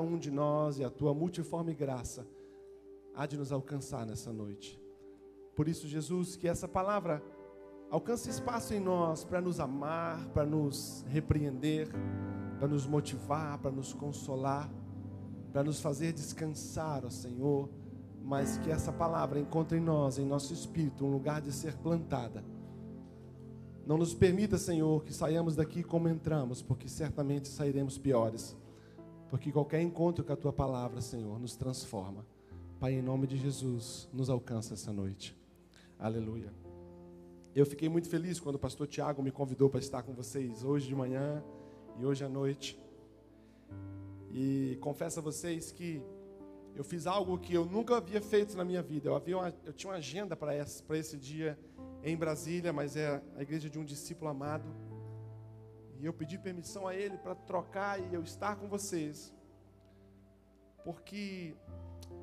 um de nós e a tua multiforme graça há de nos alcançar nessa noite. Por isso, Jesus, que essa palavra alcance espaço em nós para nos amar, para nos repreender, para nos motivar, para nos consolar, para nos fazer descansar, ó Senhor, mas que essa palavra encontre em nós, em nosso espírito, um lugar de ser plantada. Não nos permita, Senhor, que saiamos daqui como entramos, porque certamente sairemos piores. Porque qualquer encontro com a tua palavra, Senhor, nos transforma. Pai, em nome de Jesus, nos alcança essa noite. Aleluia. Eu fiquei muito feliz quando o pastor Tiago me convidou para estar com vocês hoje de manhã e hoje à noite. E confesso a vocês que eu fiz algo que eu nunca havia feito na minha vida. Eu, havia uma, eu tinha uma agenda para esse, esse dia em Brasília, mas é a igreja de um discípulo amado. E eu pedi permissão a ele para trocar e eu estar com vocês. Porque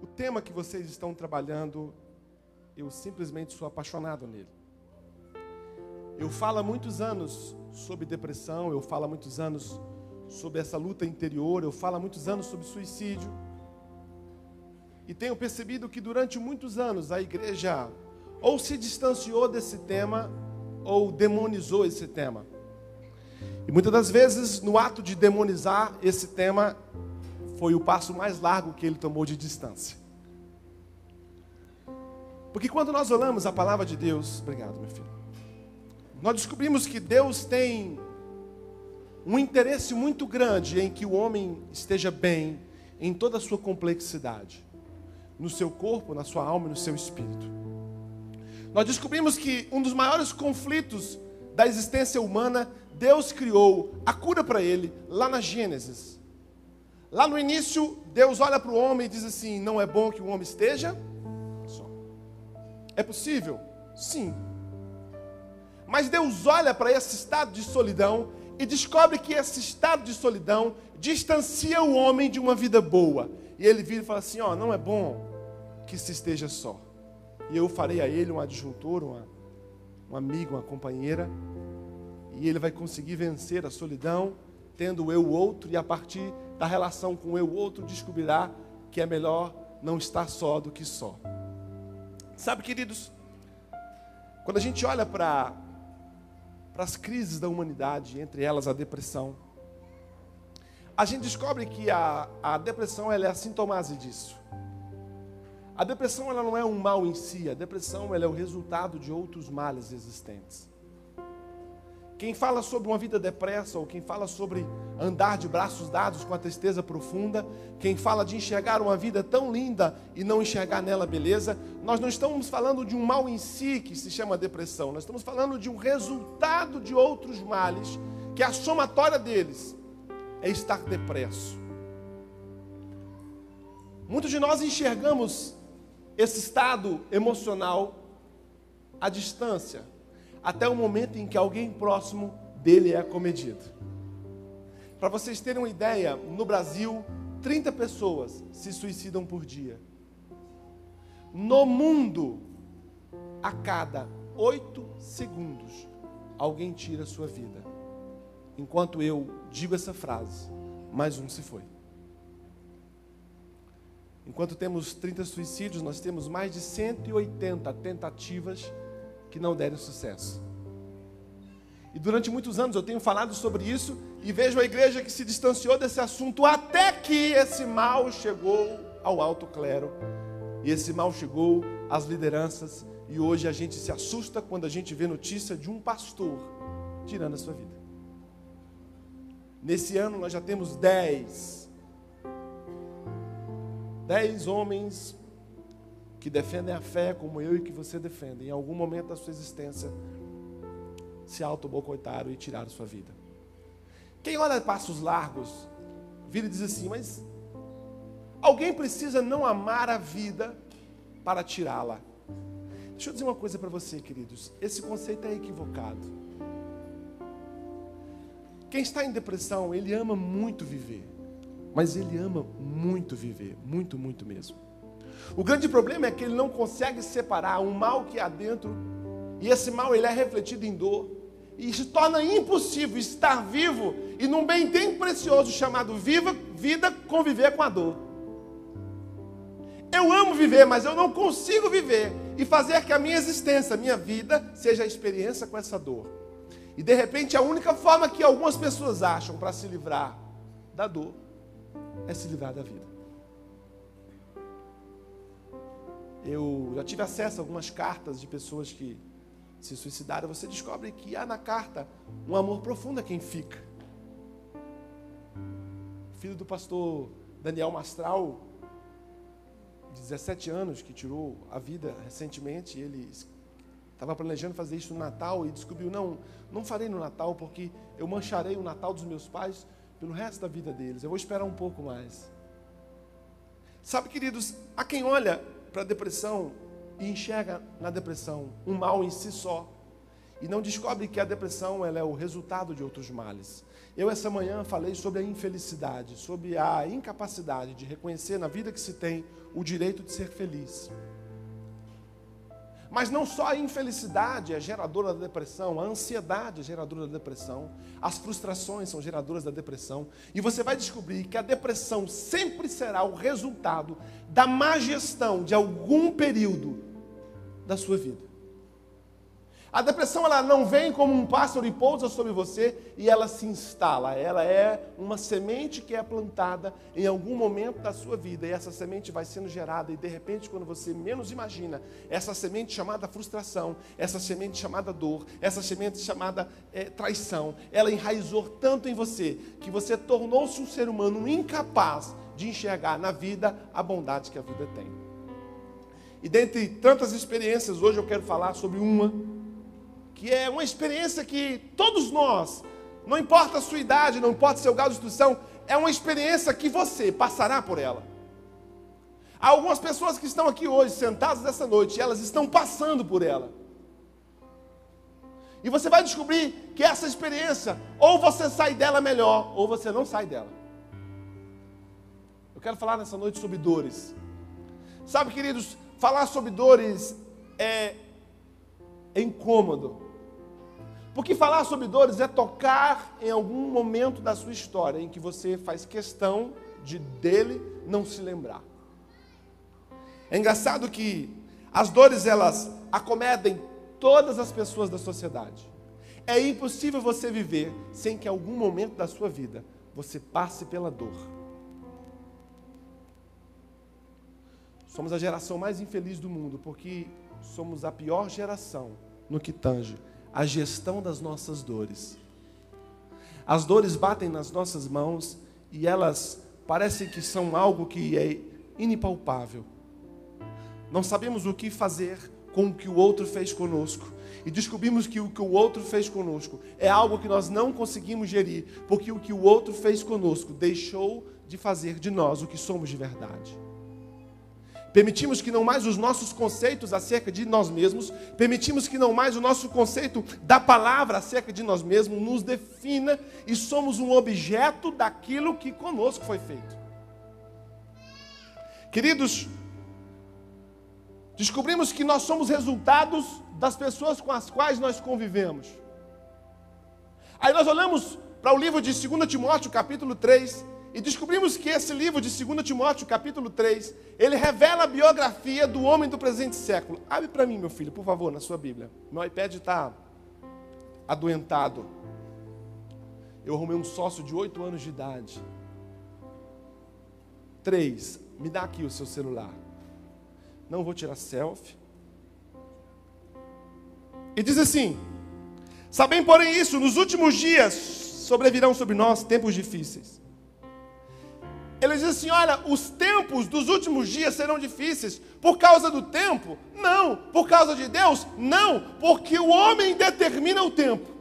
o tema que vocês estão trabalhando, eu simplesmente sou apaixonado nele. Eu falo há muitos anos sobre depressão, eu falo há muitos anos sobre essa luta interior, eu falo há muitos anos sobre suicídio. E tenho percebido que durante muitos anos a igreja ou se distanciou desse tema ou demonizou esse tema. E muitas das vezes, no ato de demonizar esse tema, foi o passo mais largo que ele tomou de distância. Porque quando nós olhamos a palavra de Deus, obrigado, meu filho, nós descobrimos que Deus tem um interesse muito grande em que o homem esteja bem em toda a sua complexidade, no seu corpo, na sua alma e no seu espírito. Nós descobrimos que um dos maiores conflitos da existência humana, Deus criou a cura para ele lá na Gênesis. Lá no início, Deus olha para o homem e diz assim: Não é bom que o homem esteja só. É possível? Sim. Mas Deus olha para esse estado de solidão e descobre que esse estado de solidão distancia o homem de uma vida boa. E ele vira e fala assim: Ó, oh, não é bom que se esteja só. E eu farei a ele um adjuntor, uma, um amigo, uma companheira. E ele vai conseguir vencer a solidão, tendo o eu outro, e a partir da relação com o eu outro, descobrirá que é melhor não estar só do que só. Sabe, queridos, quando a gente olha para as crises da humanidade, entre elas a depressão, a gente descobre que a, a depressão ela é a sintomase disso. A depressão ela não é um mal em si, a depressão ela é o resultado de outros males existentes. Quem fala sobre uma vida depressa, ou quem fala sobre andar de braços dados com a tristeza profunda, quem fala de enxergar uma vida tão linda e não enxergar nela beleza, nós não estamos falando de um mal em si que se chama depressão, nós estamos falando de um resultado de outros males, que a somatória deles é estar depresso. Muitos de nós enxergamos esse estado emocional à distância, até o momento em que alguém próximo dele é acometido. Para vocês terem uma ideia, no Brasil, 30 pessoas se suicidam por dia. No mundo, a cada oito segundos, alguém tira sua vida. Enquanto eu digo essa frase, mais um se foi. Enquanto temos 30 suicídios, nós temos mais de 180 tentativas que não deram sucesso. E durante muitos anos eu tenho falado sobre isso e vejo a igreja que se distanciou desse assunto até que esse mal chegou ao alto clero. E esse mal chegou às lideranças e hoje a gente se assusta quando a gente vê notícia de um pastor tirando a sua vida. Nesse ano nós já temos 10 Dez homens que defendem a fé como eu e que você defende, em algum momento da sua existência, se auto-bocoitaram e tiraram sua vida. Quem olha passos largos, vira e diz assim: Mas alguém precisa não amar a vida para tirá-la. Deixa eu dizer uma coisa para você, queridos: esse conceito é equivocado. Quem está em depressão, ele ama muito viver mas ele ama muito viver, muito, muito mesmo. O grande problema é que ele não consegue separar o mal que há dentro, e esse mal ele é refletido em dor, e se torna impossível estar vivo e num bem tão precioso chamado viva, vida conviver com a dor. Eu amo viver, mas eu não consigo viver e fazer que a minha existência, a minha vida, seja a experiência com essa dor. E de repente a única forma que algumas pessoas acham para se livrar da dor é se livrar da vida. Eu já tive acesso a algumas cartas de pessoas que se suicidaram. Você descobre que há na carta um amor profundo a quem fica. Filho do pastor Daniel Mastral, de 17 anos, que tirou a vida recentemente, ele estava planejando fazer isso no Natal e descobriu: não, não farei no Natal porque eu mancharei o Natal dos meus pais pelo resto da vida deles. Eu vou esperar um pouco mais. Sabe, queridos, há quem olha para a depressão e enxerga na depressão um mal em si só e não descobre que a depressão ela é o resultado de outros males. Eu essa manhã falei sobre a infelicidade, sobre a incapacidade de reconhecer na vida que se tem o direito de ser feliz. Mas não só a infelicidade é geradora da depressão, a ansiedade é geradora da depressão, as frustrações são geradoras da depressão, e você vai descobrir que a depressão sempre será o resultado da má gestão de algum período da sua vida. A depressão ela não vem como um pássaro e pousa sobre você e ela se instala. Ela é uma semente que é plantada em algum momento da sua vida e essa semente vai sendo gerada e de repente quando você menos imagina, essa semente chamada frustração, essa semente chamada dor, essa semente chamada é, traição, ela enraizou tanto em você que você tornou-se um ser humano incapaz de enxergar na vida a bondade que a vida tem. E dentre tantas experiências, hoje eu quero falar sobre uma que é uma experiência que todos nós, não importa a sua idade, não importa seu grau de instrução, é uma experiência que você passará por ela. Há algumas pessoas que estão aqui hoje, sentadas nessa noite, elas estão passando por ela. E você vai descobrir que essa experiência, ou você sai dela melhor, ou você não sai dela. Eu quero falar nessa noite sobre dores. Sabe, queridos, falar sobre dores é, é incômodo. Porque falar sobre dores é tocar em algum momento da sua história em que você faz questão de dele não se lembrar. É engraçado que as dores elas acomedem todas as pessoas da sociedade. É impossível você viver sem que em algum momento da sua vida você passe pela dor. Somos a geração mais infeliz do mundo porque somos a pior geração no que tange a gestão das nossas dores. As dores batem nas nossas mãos e elas parecem que são algo que é inipalpável. Não sabemos o que fazer com o que o outro fez conosco. E descobrimos que o que o outro fez conosco é algo que nós não conseguimos gerir, porque o que o outro fez conosco deixou de fazer de nós o que somos de verdade. Permitimos que não mais os nossos conceitos acerca de nós mesmos, permitimos que não mais o nosso conceito da palavra acerca de nós mesmos nos defina e somos um objeto daquilo que conosco foi feito. Queridos, descobrimos que nós somos resultados das pessoas com as quais nós convivemos. Aí nós olhamos para o livro de 2 Timóteo, capítulo 3, e descobrimos que esse livro de 2 Timóteo, capítulo 3, ele revela a biografia do homem do presente século. Abre para mim, meu filho, por favor, na sua Bíblia. Meu iPad está adoentado. Eu arrumei um sócio de 8 anos de idade. 3. Me dá aqui o seu celular. Não vou tirar selfie. E diz assim: Sabem, porém, isso, nos últimos dias sobrevirão sobre nós tempos difíceis. Ele diz assim: olha, os tempos dos últimos dias serão difíceis. Por causa do tempo? Não. Por causa de Deus? Não. Porque o homem determina o tempo.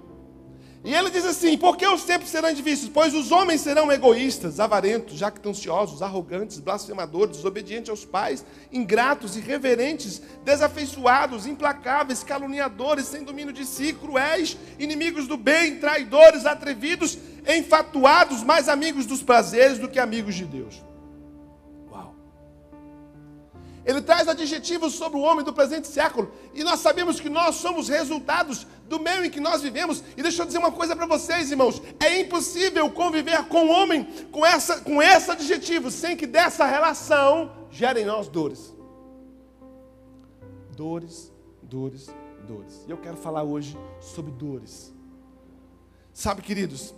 E ele diz assim: porque os tempos serão difíceis? Pois os homens serão egoístas, avarentos, jactanciosos, arrogantes, blasfemadores, desobedientes aos pais, ingratos, irreverentes, desafeiçoados, implacáveis, caluniadores, sem domínio de si, cruéis, inimigos do bem, traidores, atrevidos enfatuados, mais amigos dos prazeres do que amigos de Deus. Uau! Ele traz adjetivos sobre o homem do presente século. E nós sabemos que nós somos resultados do meio em que nós vivemos. E deixa eu dizer uma coisa para vocês, irmãos: é impossível conviver com o homem com, essa, com esse adjetivo sem que dessa relação gere em nós dores. Dores, dores, dores. E eu quero falar hoje sobre dores. Sabe, queridos,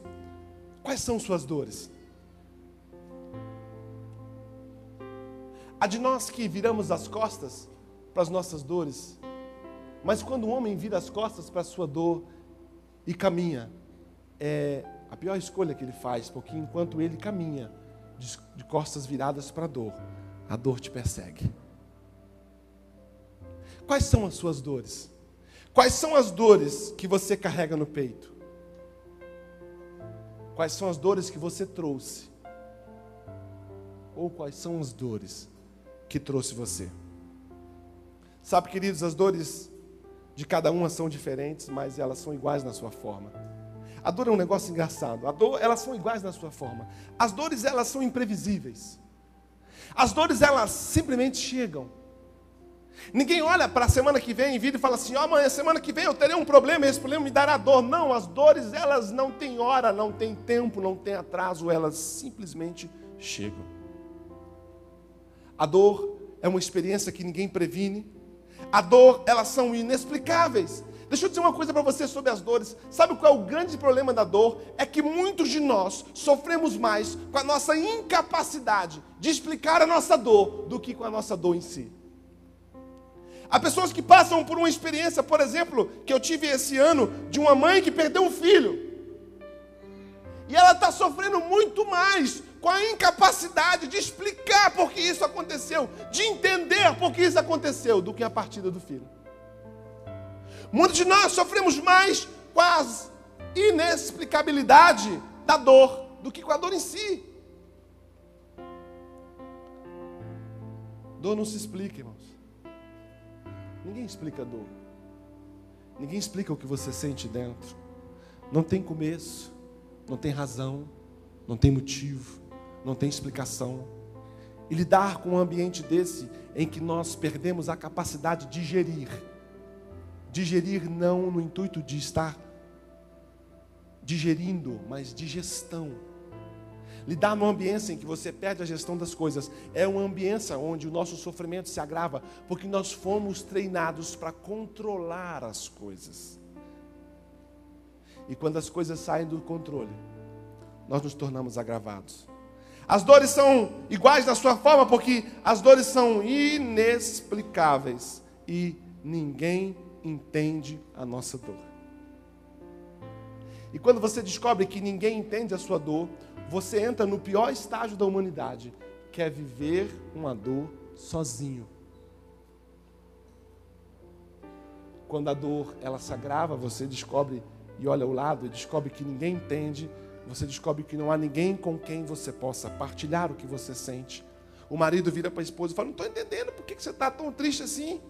quais são suas dores? A de nós que viramos as costas para as nossas dores. Mas quando o homem vira as costas para a sua dor e caminha, é a pior escolha que ele faz, porque enquanto ele caminha de, de costas viradas para a dor, a dor te persegue. Quais são as suas dores? Quais são as dores que você carrega no peito? Quais são as dores que você trouxe? Ou quais são as dores que trouxe você. Sabe, queridos, as dores de cada uma são diferentes, mas elas são iguais na sua forma. A dor é um negócio engraçado. A dor, elas são iguais na sua forma. As dores, elas são imprevisíveis. As dores, elas simplesmente chegam. Ninguém olha para a semana que vem e vira e fala assim: oh, amanhã, semana que vem eu terei um problema, esse problema me dará dor. Não, as dores, elas não têm hora, não têm tempo, não têm atraso, elas simplesmente chegam. A dor é uma experiência que ninguém previne. A dor, elas são inexplicáveis. Deixa eu dizer uma coisa para você sobre as dores. Sabe qual é o grande problema da dor? É que muitos de nós sofremos mais com a nossa incapacidade de explicar a nossa dor do que com a nossa dor em si. Há pessoas que passam por uma experiência, por exemplo, que eu tive esse ano, de uma mãe que perdeu um filho. E ela está sofrendo muito mais com a incapacidade de explicar por que isso aconteceu, de entender por que isso aconteceu, do que a partida do filho. Muitos de nós sofremos mais com a inexplicabilidade da dor do que com a dor em si. Dor não se explica, irmãos. Ninguém explica a dor. Ninguém explica o que você sente dentro. Não tem começo, não tem razão, não tem motivo não tem explicação. E lidar com um ambiente desse em que nós perdemos a capacidade de digerir. Digerir não no intuito de estar digerindo, mas digestão. Lidar num ambiente em que você perde a gestão das coisas é uma ambiência onde o nosso sofrimento se agrava, porque nós fomos treinados para controlar as coisas. E quando as coisas saem do controle, nós nos tornamos agravados. As dores são iguais na sua forma, porque as dores são inexplicáveis e ninguém entende a nossa dor. E quando você descobre que ninguém entende a sua dor, você entra no pior estágio da humanidade, que é viver uma dor sozinho. Quando a dor ela se agrava, você descobre e olha ao lado e descobre que ninguém entende você descobre que não há ninguém com quem você possa partilhar o que você sente. O marido vira para a esposa e fala: Não estou entendendo, por que você está tão triste assim?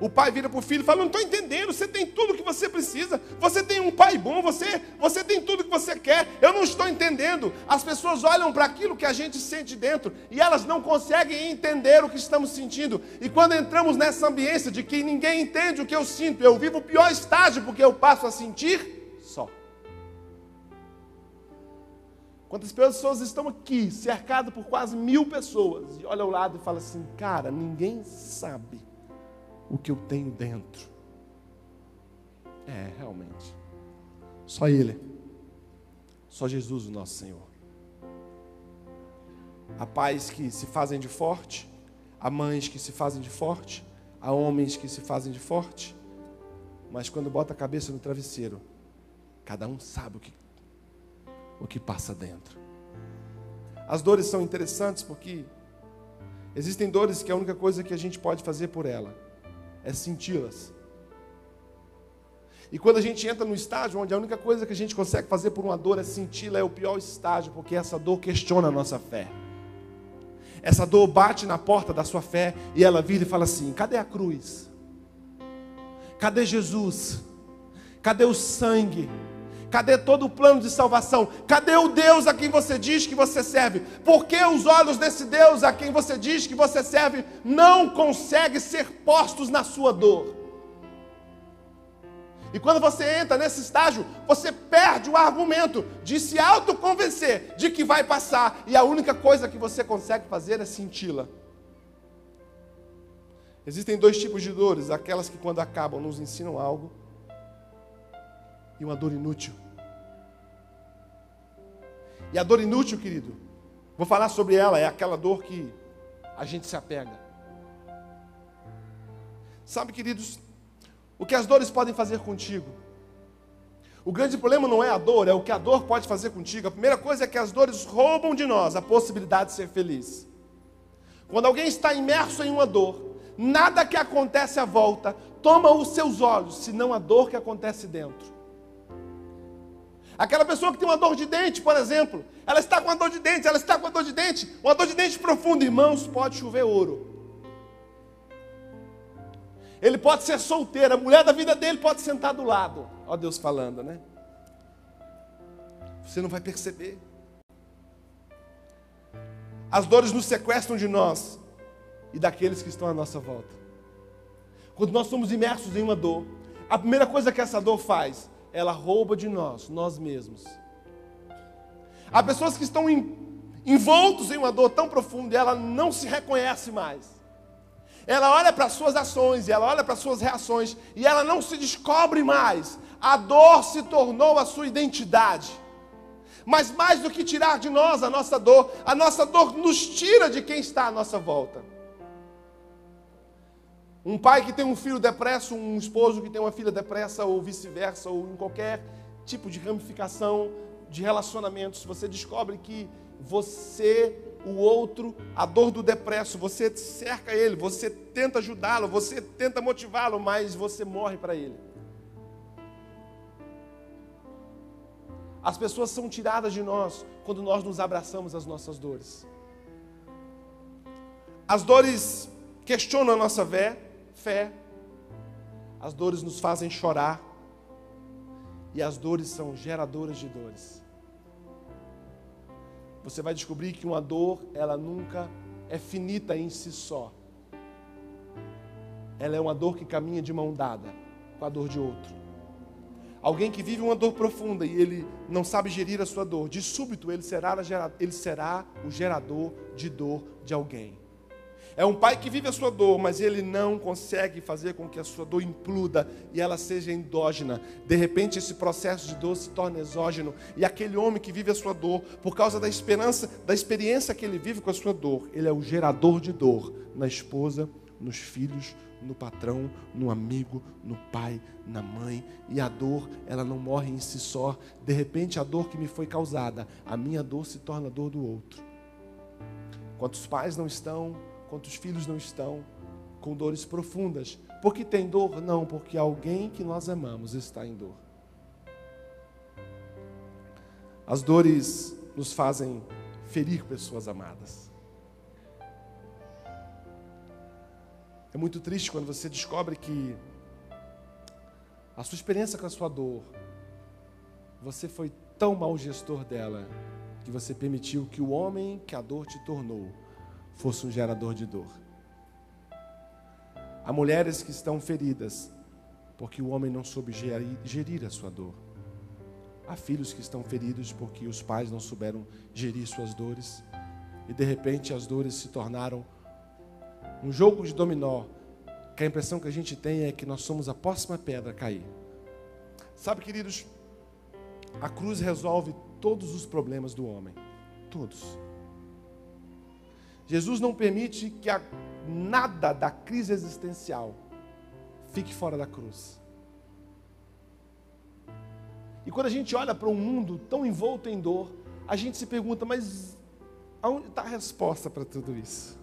O pai vira para o filho e fala: Não estou entendendo, você tem tudo o que você precisa, você tem um pai bom, você, você tem tudo o que você quer, eu não estou entendendo. As pessoas olham para aquilo que a gente sente dentro e elas não conseguem entender o que estamos sentindo. E quando entramos nessa ambiência de que ninguém entende o que eu sinto, eu vivo o pior estágio porque eu passo a sentir só. Quantas pessoas estão aqui, cercado por quase mil pessoas, e olha ao lado e fala assim: cara, ninguém sabe o que eu tenho dentro. É, realmente. Só Ele. Só Jesus, o nosso Senhor. Há pais que se fazem de forte, há mães que se fazem de forte, há homens que se fazem de forte, mas quando bota a cabeça no travesseiro, cada um sabe o que o que passa dentro. As dores são interessantes porque existem dores que a única coisa que a gente pode fazer por ela é senti-las. E quando a gente entra no estágio onde a única coisa que a gente consegue fazer por uma dor é senti-la, é o pior estágio, porque essa dor questiona a nossa fé. Essa dor bate na porta da sua fé e ela vira e fala assim: cadê a cruz? Cadê Jesus? Cadê o sangue? Cadê todo o plano de salvação? Cadê o Deus a quem você diz que você serve? Por que os olhos desse Deus a quem você diz que você serve não conseguem ser postos na sua dor? E quando você entra nesse estágio, você perde o argumento de se autoconvencer de que vai passar, e a única coisa que você consegue fazer é senti-la. Existem dois tipos de dores: aquelas que, quando acabam, nos ensinam algo, e uma dor inútil. E a dor inútil, querido, vou falar sobre ela, é aquela dor que a gente se apega. Sabe, queridos, o que as dores podem fazer contigo? O grande problema não é a dor, é o que a dor pode fazer contigo. A primeira coisa é que as dores roubam de nós a possibilidade de ser feliz. Quando alguém está imerso em uma dor, nada que acontece à volta toma os seus olhos, senão a dor que acontece dentro. Aquela pessoa que tem uma dor de dente, por exemplo, ela está com uma dor de dente, ela está com uma dor de dente, uma dor de dente profunda, irmãos, pode chover ouro. Ele pode ser solteiro, a mulher da vida dele pode sentar do lado. Ó Deus falando, né? Você não vai perceber. As dores nos sequestram de nós e daqueles que estão à nossa volta. Quando nós somos imersos em uma dor, a primeira coisa que essa dor faz ela rouba de nós, nós mesmos. Há pessoas que estão envoltos em uma dor tão profunda e ela não se reconhece mais. Ela olha para as suas ações, e ela olha para as suas reações e ela não se descobre mais. A dor se tornou a sua identidade. Mas mais do que tirar de nós a nossa dor, a nossa dor nos tira de quem está à nossa volta. Um pai que tem um filho depresso, um esposo que tem uma filha depressa, ou vice-versa, ou em qualquer tipo de ramificação de relacionamentos, você descobre que você, o outro, a dor do depresso, você cerca ele, você tenta ajudá-lo, você tenta motivá-lo, mas você morre para ele. As pessoas são tiradas de nós quando nós nos abraçamos às nossas dores. As dores questionam a nossa fé, fé. As dores nos fazem chorar. E as dores são geradoras de dores. Você vai descobrir que uma dor, ela nunca é finita em si só. Ela é uma dor que caminha de mão dada com a dor de outro. Alguém que vive uma dor profunda e ele não sabe gerir a sua dor, de súbito ele será, ele será o gerador de dor de alguém. É um pai que vive a sua dor, mas ele não consegue fazer com que a sua dor impluda e ela seja endógena. De repente, esse processo de dor se torna exógeno. E aquele homem que vive a sua dor, por causa da esperança, da experiência que ele vive com a sua dor, ele é o gerador de dor na esposa, nos filhos, no patrão, no amigo, no pai, na mãe. E a dor, ela não morre em si só. De repente, a dor que me foi causada, a minha dor se torna a dor do outro. Quantos pais não estão quantos filhos não estão com dores profundas. Porque tem dor? Não, porque alguém que nós amamos está em dor. As dores nos fazem ferir pessoas amadas. É muito triste quando você descobre que a sua experiência com a sua dor, você foi tão mau gestor dela que você permitiu que o homem que a dor te tornou fosse um gerador de dor. Há mulheres que estão feridas porque o homem não soube gerir, a sua dor. Há filhos que estão feridos porque os pais não souberam gerir suas dores. E de repente as dores se tornaram um jogo de dominó. Que a impressão que a gente tem é que nós somos a próxima pedra a cair. Sabe, queridos, a cruz resolve todos os problemas do homem. Todos. Jesus não permite que a, nada da crise existencial fique fora da cruz. E quando a gente olha para um mundo tão envolto em dor, a gente se pergunta, mas aonde está a resposta para tudo isso?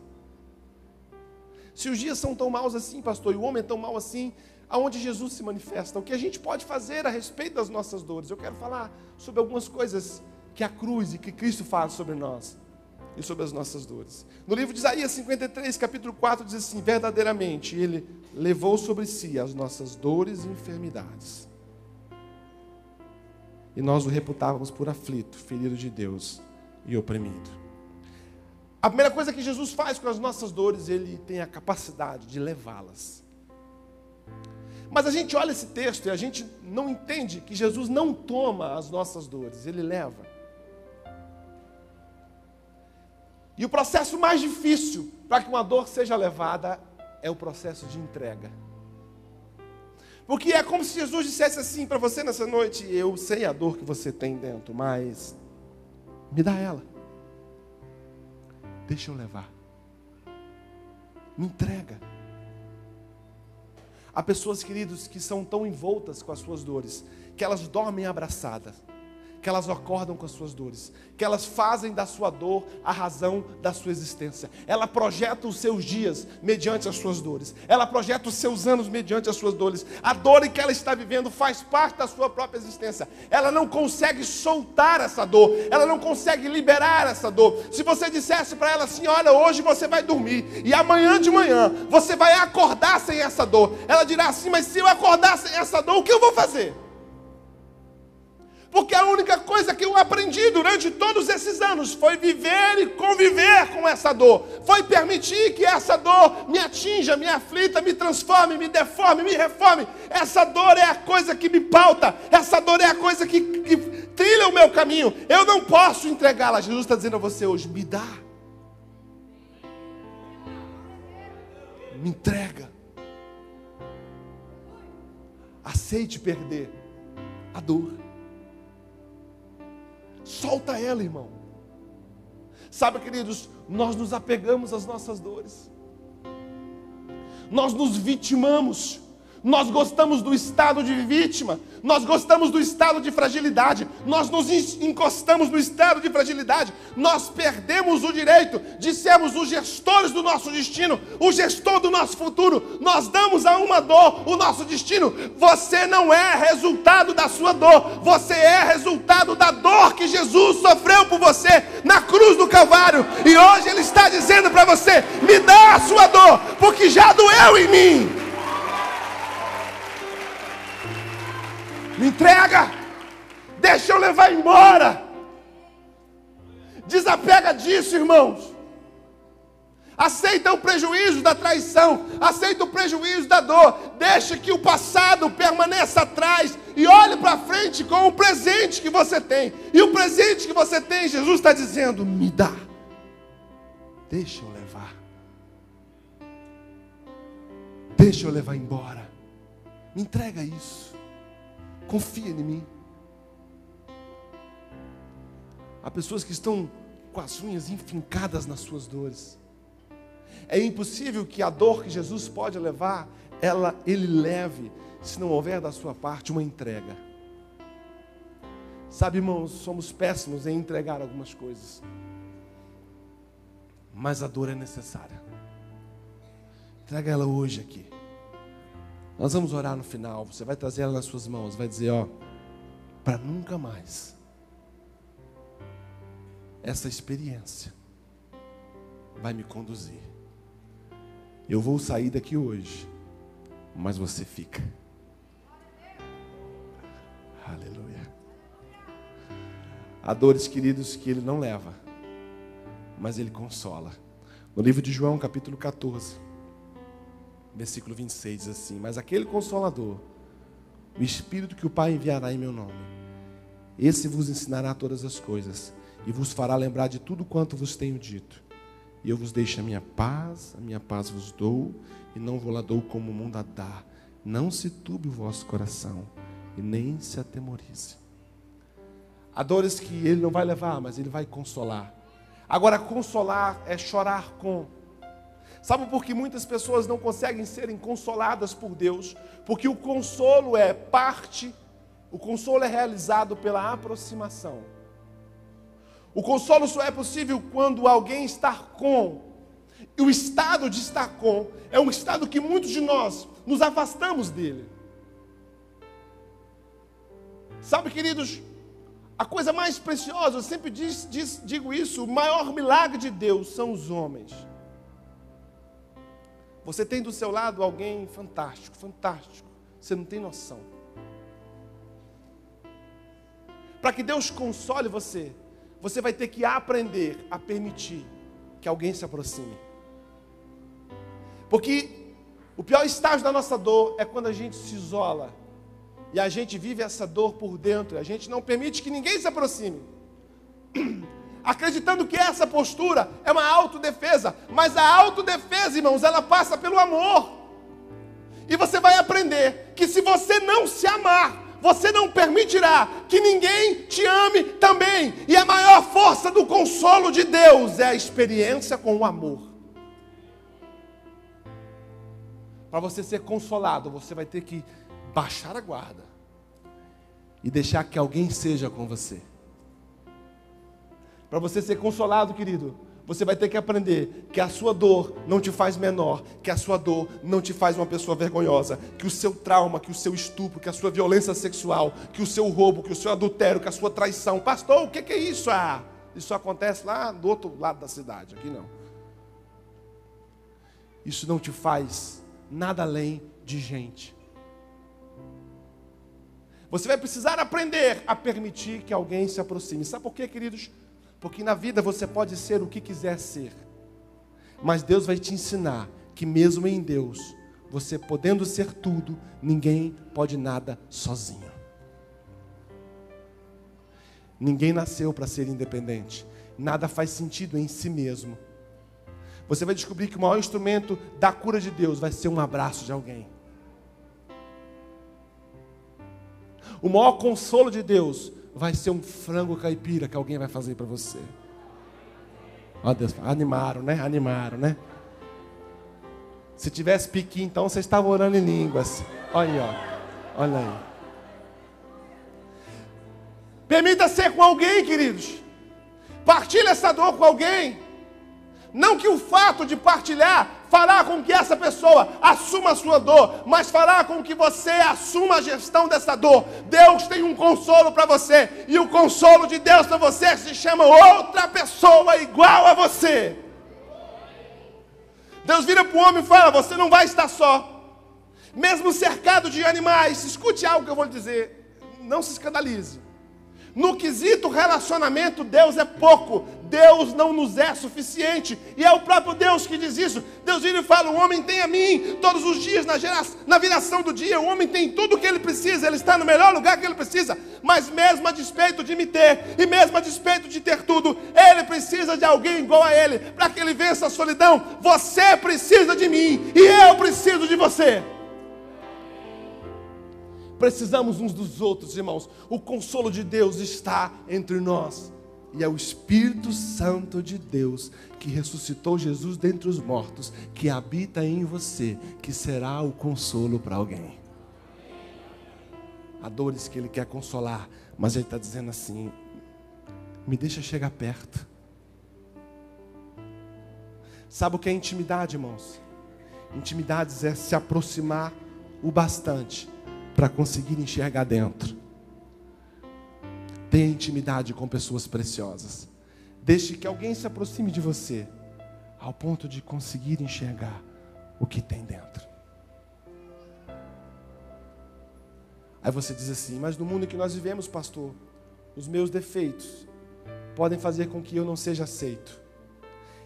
Se os dias são tão maus assim, pastor, e o homem é tão mau assim, aonde Jesus se manifesta? O que a gente pode fazer a respeito das nossas dores? Eu quero falar sobre algumas coisas que a cruz e que Cristo faz sobre nós e sobre as nossas dores. No livro de Isaías 53, capítulo 4, diz assim: Verdadeiramente, Ele levou sobre si as nossas dores e enfermidades. e nós o reputávamos por aflito, ferido de Deus e oprimido. A primeira coisa que Jesus faz com as nossas dores, ele tem a capacidade de levá-las. Mas a gente olha esse texto e a gente não entende que Jesus não toma as nossas dores, ele leva. E o processo mais difícil para que uma dor seja levada é o processo de entrega. Porque é como se Jesus dissesse assim para você nessa noite: Eu sei a dor que você tem dentro, mas me dá ela. Deixa eu levar. Me entrega. Há pessoas, queridos, que são tão envoltas com as suas dores, que elas dormem abraçadas que elas acordam com as suas dores, que elas fazem da sua dor a razão da sua existência. Ela projeta os seus dias mediante as suas dores. Ela projeta os seus anos mediante as suas dores. A dor em que ela está vivendo faz parte da sua própria existência. Ela não consegue soltar essa dor, ela não consegue liberar essa dor. Se você dissesse para ela assim: "Olha, hoje você vai dormir e amanhã de manhã você vai acordar sem essa dor", ela dirá assim: "Mas se eu acordar sem essa dor, o que eu vou fazer?" Porque a única coisa que eu aprendi durante todos esses anos foi viver e conviver com essa dor. Foi permitir que essa dor me atinja, me aflita, me transforme, me deforme, me reforme. Essa dor é a coisa que me pauta. Essa dor é a coisa que, que trilha o meu caminho. Eu não posso entregá-la. Jesus está dizendo a você hoje: me dá. Me entrega. Aceite perder a dor. Solta ela, irmão. Sabe, queridos, nós nos apegamos às nossas dores. Nós nos vitimamos nós gostamos do estado de vítima, nós gostamos do estado de fragilidade, nós nos encostamos no estado de fragilidade, nós perdemos o direito de sermos os gestores do nosso destino, o gestor do nosso futuro. Nós damos a uma dor o nosso destino. Você não é resultado da sua dor, você é resultado da dor que Jesus sofreu por você na cruz do Calvário. E hoje Ele está dizendo para você: me dá a sua dor, porque já doeu em mim. Me entrega. Deixa eu levar embora. Desapega disso, irmãos. Aceita o prejuízo da traição, aceita o prejuízo da dor, deixa que o passado permaneça atrás e olhe para frente com o presente que você tem. E o presente que você tem, Jesus está dizendo: me dá, deixa eu levar, deixa eu levar embora, me entrega isso. Confia em mim. Há pessoas que estão com as unhas enfincadas nas suas dores. É impossível que a dor que Jesus pode levar, ela ele leve, se não houver da sua parte uma entrega. Sabe, irmãos, somos péssimos em entregar algumas coisas. Mas a dor é necessária. Entrega ela hoje aqui. Nós vamos orar no final. Você vai trazer ela nas suas mãos. Vai dizer: Ó, para nunca mais essa experiência vai me conduzir. Eu vou sair daqui hoje, mas você fica. Aleluia. Há dores, queridos, que ele não leva, mas ele consola. No livro de João, capítulo 14 versículo 26 diz assim: Mas aquele consolador, o Espírito que o Pai enviará em meu nome, esse vos ensinará todas as coisas e vos fará lembrar de tudo quanto vos tenho dito. E eu vos deixo a minha paz, a minha paz vos dou, e não vou lá dou como o mundo a dá. Não se turbe o vosso coração, e nem se atemorize. Há dores que ele não vai levar, mas ele vai consolar. Agora, consolar é chorar com. Sabe por que muitas pessoas não conseguem serem consoladas por Deus? Porque o consolo é parte, o consolo é realizado pela aproximação. O consolo só é possível quando alguém está com. E o estado de estar com é um estado que muitos de nós nos afastamos dele. Sabe, queridos, a coisa mais preciosa, eu sempre diz, diz, digo isso, o maior milagre de Deus são os homens. Você tem do seu lado alguém fantástico, fantástico. Você não tem noção. Para que Deus console você, você vai ter que aprender a permitir que alguém se aproxime. Porque o pior estágio da nossa dor é quando a gente se isola e a gente vive essa dor por dentro, a gente não permite que ninguém se aproxime. Acreditando que essa postura é uma autodefesa, mas a autodefesa, irmãos, ela passa pelo amor. E você vai aprender que se você não se amar, você não permitirá que ninguém te ame também. E a maior força do consolo de Deus é a experiência com o amor. Para você ser consolado, você vai ter que baixar a guarda e deixar que alguém seja com você. Para você ser consolado, querido, você vai ter que aprender que a sua dor não te faz menor, que a sua dor não te faz uma pessoa vergonhosa, que o seu trauma, que o seu estupro, que a sua violência sexual, que o seu roubo, que o seu adultério, que a sua traição. Pastor, o que é isso? Ah, isso acontece lá do outro lado da cidade, aqui não. Isso não te faz nada além de gente. Você vai precisar aprender a permitir que alguém se aproxime. Sabe por quê, queridos? Porque na vida você pode ser o que quiser ser. Mas Deus vai te ensinar que mesmo em Deus, você podendo ser tudo, ninguém pode nada sozinho. Ninguém nasceu para ser independente. Nada faz sentido em si mesmo. Você vai descobrir que o maior instrumento da cura de Deus vai ser um abraço de alguém. O maior consolo de Deus vai ser um frango caipira que alguém vai fazer para você. Ó Deus, animaram, né? Animaram, né? Se tivesse piqui, então vocês estavam orando em línguas. Olha aí, ó. Olha aí. Permita ser com alguém, queridos. Partilhe essa dor com alguém. Não que o fato de partilhar fará com que essa pessoa assuma a sua dor, mas fará com que você assuma a gestão dessa dor. Deus tem um consolo para você, e o consolo de Deus para você se chama outra pessoa igual a você. Deus vira para o homem e fala: Você não vai estar só. Mesmo cercado de animais, escute algo que eu vou lhe dizer, não se escandalize. No quesito relacionamento, Deus é pouco. Deus não nos é suficiente. E é o próprio Deus que diz isso. Deus vira e fala: O homem tem a mim todos os dias, na, geração, na viração do dia. O homem tem tudo o que ele precisa. Ele está no melhor lugar que ele precisa. Mas, mesmo a despeito de me ter, e mesmo a despeito de ter tudo, ele precisa de alguém igual a ele, para que ele vença a solidão. Você precisa de mim, e eu preciso de você. Precisamos uns dos outros, irmãos. O consolo de Deus está entre nós. E é o Espírito Santo de Deus que ressuscitou Jesus dentre os mortos, que habita em você, que será o consolo para alguém. Há dores que Ele quer consolar, mas Ele está dizendo assim: me deixa chegar perto. Sabe o que é intimidade, irmãos? Intimidade é se aproximar o bastante para conseguir enxergar dentro. Tenha intimidade com pessoas preciosas. Deixe que alguém se aproxime de você, ao ponto de conseguir enxergar o que tem dentro. Aí você diz assim: Mas no mundo em que nós vivemos, pastor, os meus defeitos podem fazer com que eu não seja aceito.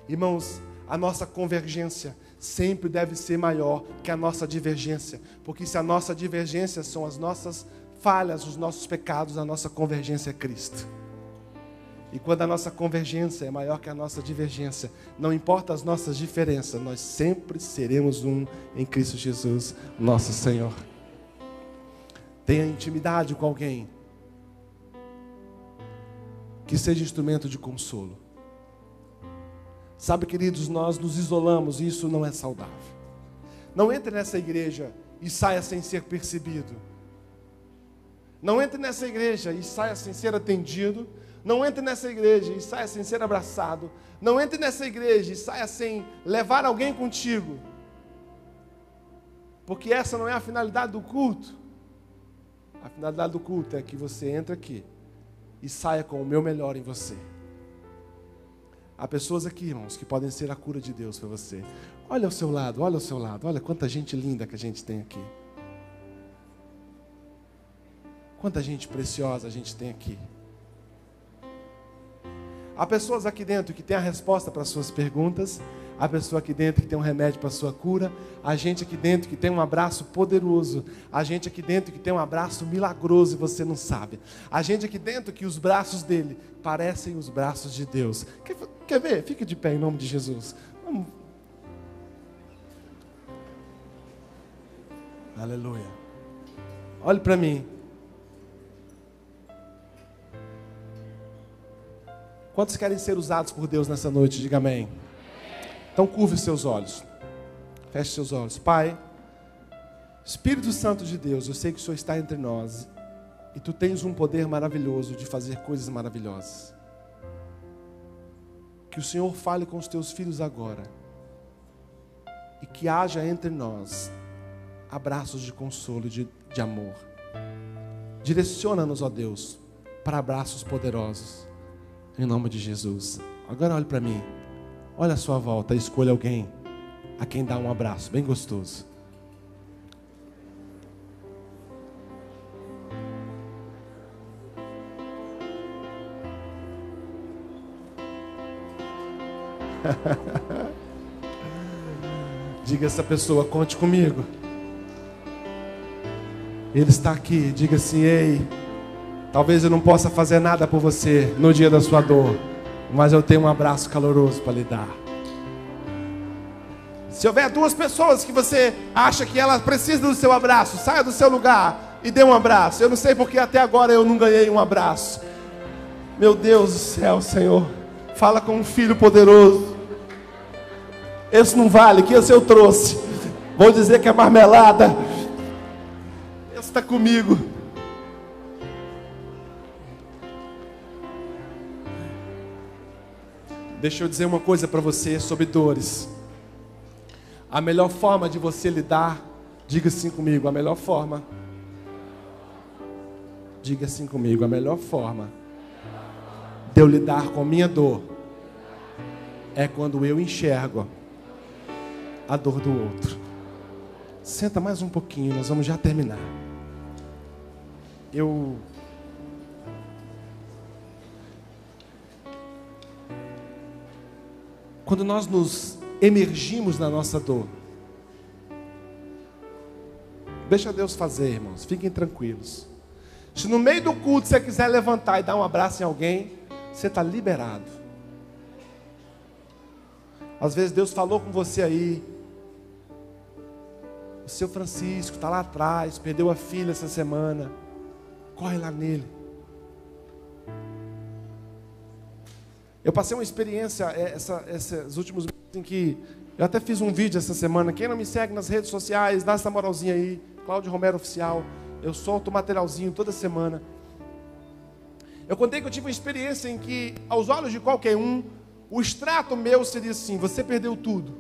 Irmãos, a nossa convergência sempre deve ser maior que a nossa divergência, porque se a nossa divergência são as nossas falhas, os nossos pecados, a nossa convergência é Cristo. E quando a nossa convergência é maior que a nossa divergência, não importa as nossas diferenças, nós sempre seremos um em Cristo Jesus, nosso Senhor. Tenha intimidade com alguém que seja instrumento de consolo. Sabe, queridos, nós nos isolamos e isso não é saudável. Não entre nessa igreja e saia sem ser percebido. Não entre nessa igreja e saia sem ser atendido. Não entre nessa igreja e saia sem ser abraçado. Não entre nessa igreja e saia sem levar alguém contigo. Porque essa não é a finalidade do culto. A finalidade do culto é que você entre aqui e saia com o meu melhor em você. Há pessoas aqui, irmãos, que podem ser a cura de Deus para você. Olha ao seu lado, olha ao seu lado, olha quanta gente linda que a gente tem aqui. Quanta gente preciosa a gente tem aqui. Há pessoas aqui dentro que têm a resposta para suas perguntas, há pessoa aqui dentro que tem um remédio para a sua cura, há gente aqui dentro que tem um abraço poderoso, há gente aqui dentro que tem um abraço milagroso e você não sabe, há gente aqui dentro que os braços dele parecem os braços de Deus. Quer, quer ver? Fique de pé em nome de Jesus. Vamos. Aleluia. Olhe para mim. Quantos querem ser usados por Deus nessa noite? Diga amém. Então curve seus olhos. Feche seus olhos. Pai, Espírito Santo de Deus, eu sei que o Senhor está entre nós e tu tens um poder maravilhoso de fazer coisas maravilhosas. Que o Senhor fale com os teus filhos agora e que haja entre nós abraços de consolo e de, de amor. Direciona-nos, ó Deus, para abraços poderosos em nome de Jesus. Agora olhe para mim. Olha a sua volta. Escolha alguém a quem dar um abraço bem gostoso. Diga essa pessoa, conte comigo. Ele está aqui. Diga assim: Ei, Talvez eu não possa fazer nada por você no dia da sua dor, mas eu tenho um abraço caloroso para lhe dar. Se houver duas pessoas que você acha que elas precisam do seu abraço, saia do seu lugar e dê um abraço. Eu não sei porque até agora eu não ganhei um abraço. Meu Deus do céu, Senhor, fala com um filho poderoso. Esse não vale, que esse eu trouxe. Vou dizer que é marmelada. Esse está comigo. Deixa eu dizer uma coisa para você sobre dores. A melhor forma de você lidar, diga assim comigo, a melhor forma. Diga assim comigo, a melhor forma de eu lidar com minha dor é quando eu enxergo a dor do outro. Senta mais um pouquinho, nós vamos já terminar. Eu quando nós nos emergimos na nossa dor. Deixa Deus fazer, irmãos, fiquem tranquilos. Se no meio do culto você quiser levantar e dar um abraço em alguém, você está liberado. Às vezes Deus falou com você aí. O seu Francisco está lá atrás, perdeu a filha essa semana. Corre lá nele. Eu passei uma experiência é, essa, esses últimos meses em que eu até fiz um vídeo essa semana. Quem não me segue nas redes sociais, dá essa moralzinha aí. Cláudio Romero Oficial. Eu solto materialzinho toda semana. Eu contei que eu tive uma experiência em que, aos olhos de qualquer um, o extrato meu seria assim: você perdeu tudo.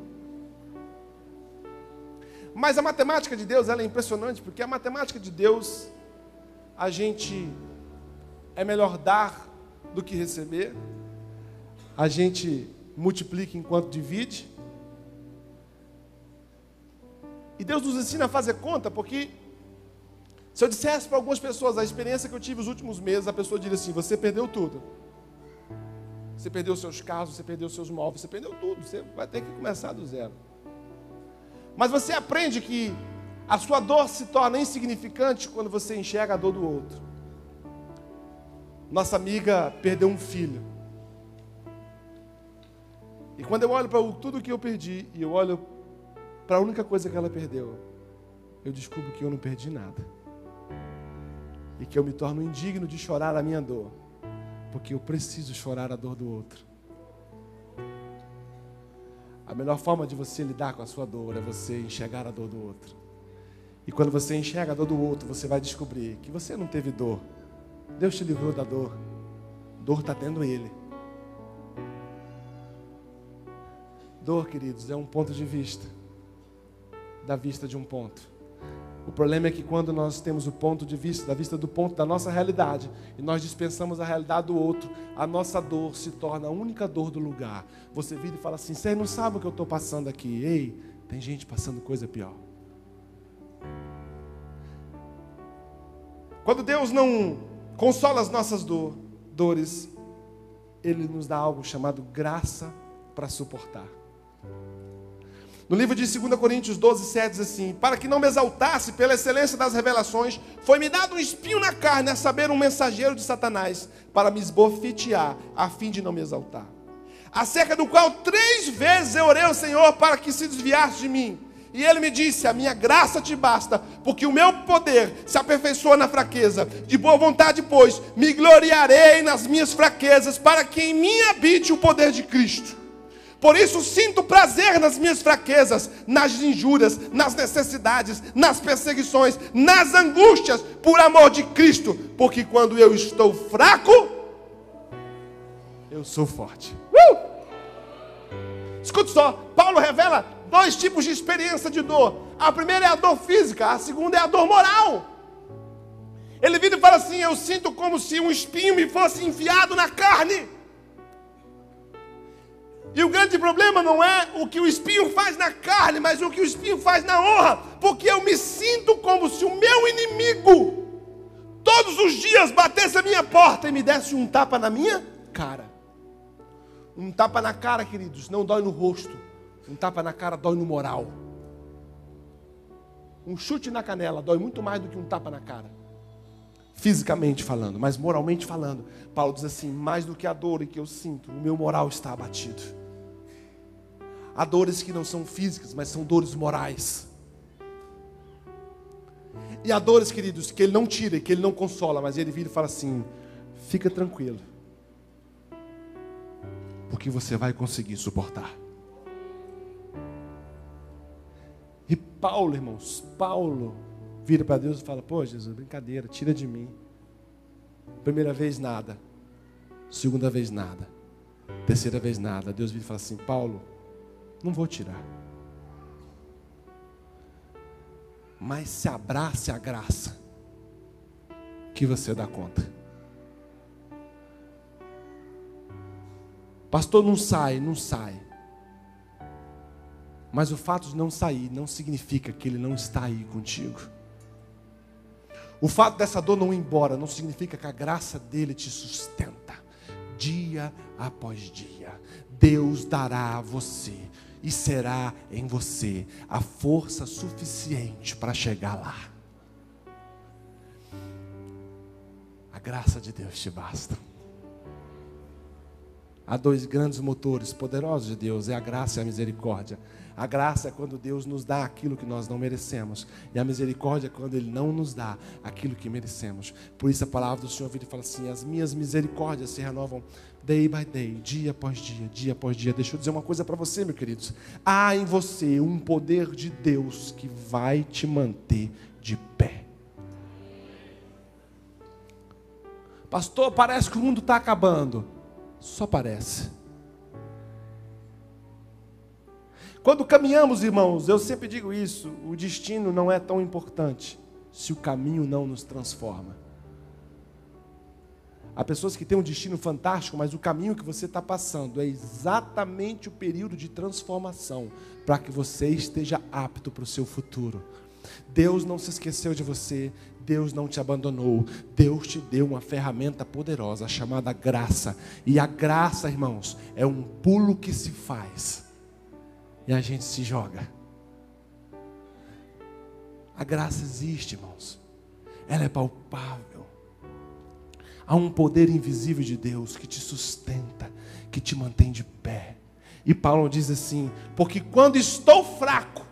Mas a matemática de Deus ela é impressionante, porque a matemática de Deus, a gente é melhor dar do que receber a gente multiplica enquanto divide. E Deus nos ensina a fazer conta, porque se eu dissesse para algumas pessoas a experiência que eu tive os últimos meses, a pessoa diria assim: você perdeu tudo. Você perdeu seus carros, você perdeu seus móveis, você perdeu tudo. Você vai ter que começar do zero. Mas você aprende que a sua dor se torna insignificante quando você enxerga a dor do outro. Nossa amiga perdeu um filho. E quando eu olho para tudo que eu perdi e eu olho para a única coisa que ela perdeu, eu descubro que eu não perdi nada. E que eu me torno indigno de chorar a minha dor, porque eu preciso chorar a dor do outro. A melhor forma de você lidar com a sua dor é você enxergar a dor do outro. E quando você enxerga a dor do outro, você vai descobrir que você não teve dor. Deus te livrou da dor. Dor está tendo ele. Dor, queridos, é um ponto de vista, da vista de um ponto. O problema é que quando nós temos o ponto de vista, da vista do ponto da nossa realidade, e nós dispensamos a realidade do outro, a nossa dor se torna a única dor do lugar. Você vira e fala assim: você não sabe o que eu estou passando aqui. Ei, tem gente passando coisa pior. Quando Deus não consola as nossas dor, dores, Ele nos dá algo chamado graça para suportar. No livro de 2 Coríntios 12, 7 diz assim: Para que não me exaltasse pela excelência das revelações, foi-me dado um espinho na carne, a saber, um mensageiro de Satanás, para me esbofetear, a fim de não me exaltar. Acerca do qual três vezes eu orei ao Senhor para que se desviasse de mim. E ele me disse: A minha graça te basta, porque o meu poder se aperfeiçoa na fraqueza. De boa vontade, pois, me gloriarei nas minhas fraquezas, para que em mim habite o poder de Cristo. Por isso sinto prazer nas minhas fraquezas, nas injúrias, nas necessidades, nas perseguições, nas angústias, por amor de Cristo, porque quando eu estou fraco, eu sou forte. Uh! Escute só, Paulo revela dois tipos de experiência de dor. A primeira é a dor física, a segunda é a dor moral. Ele vira e fala assim: Eu sinto como se um espinho me fosse enfiado na carne. E o grande problema não é o que o espinho faz na carne, mas o que o espinho faz na honra, porque eu me sinto como se o meu inimigo todos os dias batesse a minha porta e me desse um tapa na minha cara. Um tapa na cara, queridos, não dói no rosto. Um tapa na cara dói no moral. Um chute na canela dói muito mais do que um tapa na cara. Fisicamente falando, mas moralmente falando. Paulo diz assim: mais do que a dor que eu sinto, o meu moral está abatido. Há dores que não são físicas, mas são dores morais. E há dores, queridos, que ele não tira, que ele não consola, mas ele vira e fala assim: fica tranquilo, porque você vai conseguir suportar. E Paulo, irmãos, Paulo vira para Deus e fala: pô, Jesus, brincadeira, tira de mim. Primeira vez nada, segunda vez nada, terceira vez nada. Deus vira e fala assim: Paulo, não vou tirar. Mas se abrace a graça que você dá conta. Pastor, não sai, não sai. Mas o fato de não sair não significa que ele não está aí contigo. O fato dessa dor não ir embora não significa que a graça dele te sustenta dia após dia. Deus dará a você e será em você a força suficiente para chegar lá. A graça de Deus te basta. Há dois grandes motores poderosos de Deus: é a graça e a misericórdia. A graça é quando Deus nos dá aquilo que nós não merecemos, e a misericórdia é quando Ele não nos dá aquilo que merecemos. Por isso a palavra do Senhor vira e fala assim: As minhas misericórdias se renovam day by day, dia após dia, dia após dia. Deixa eu dizer uma coisa para você, meus queridos. Há em você um poder de Deus que vai te manter de pé. Pastor, parece que o mundo está acabando. Só parece. Quando caminhamos, irmãos, eu sempre digo isso: o destino não é tão importante se o caminho não nos transforma. Há pessoas que têm um destino fantástico, mas o caminho que você está passando é exatamente o período de transformação para que você esteja apto para o seu futuro. Deus não se esqueceu de você, Deus não te abandonou, Deus te deu uma ferramenta poderosa chamada graça. E a graça, irmãos, é um pulo que se faz e a gente se joga. A graça existe, irmãos, ela é palpável. Há um poder invisível de Deus que te sustenta, que te mantém de pé. E Paulo diz assim: porque quando estou fraco,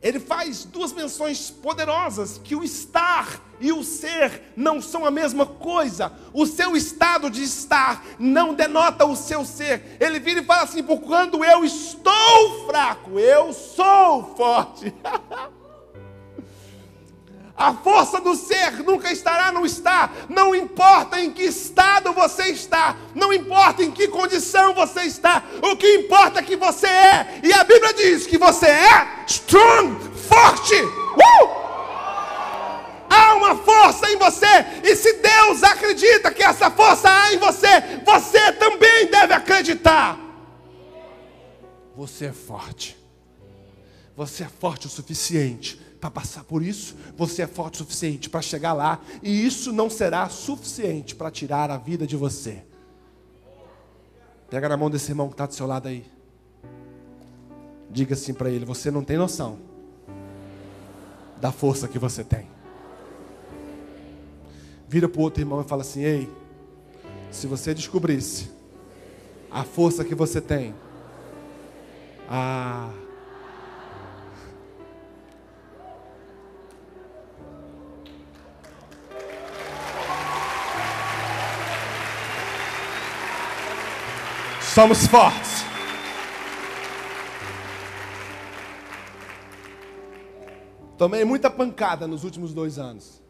ele faz duas menções poderosas: que o estar e o ser não são a mesma coisa. O seu estado de estar não denota o seu ser. Ele vira e fala assim: por quando eu estou fraco, eu sou forte. A força do ser nunca estará no estar. Não importa em que estado você está, não importa em que condição você está, o que importa é que você é. E a Bíblia diz que você é strong, forte. Uh! Há uma força em você, e se Deus acredita que essa força há em você, você também deve acreditar. Você é forte. Você é forte o suficiente para passar por isso, você é forte o suficiente para chegar lá, e isso não será suficiente para tirar a vida de você. Pega na mão desse irmão que está do seu lado aí. Diga assim para ele: Você não tem noção da força que você tem. Vira para o outro irmão e fala assim: Ei, se você descobrisse a força que você tem, ah. Somos fortes. Tomei muita pancada nos últimos dois anos.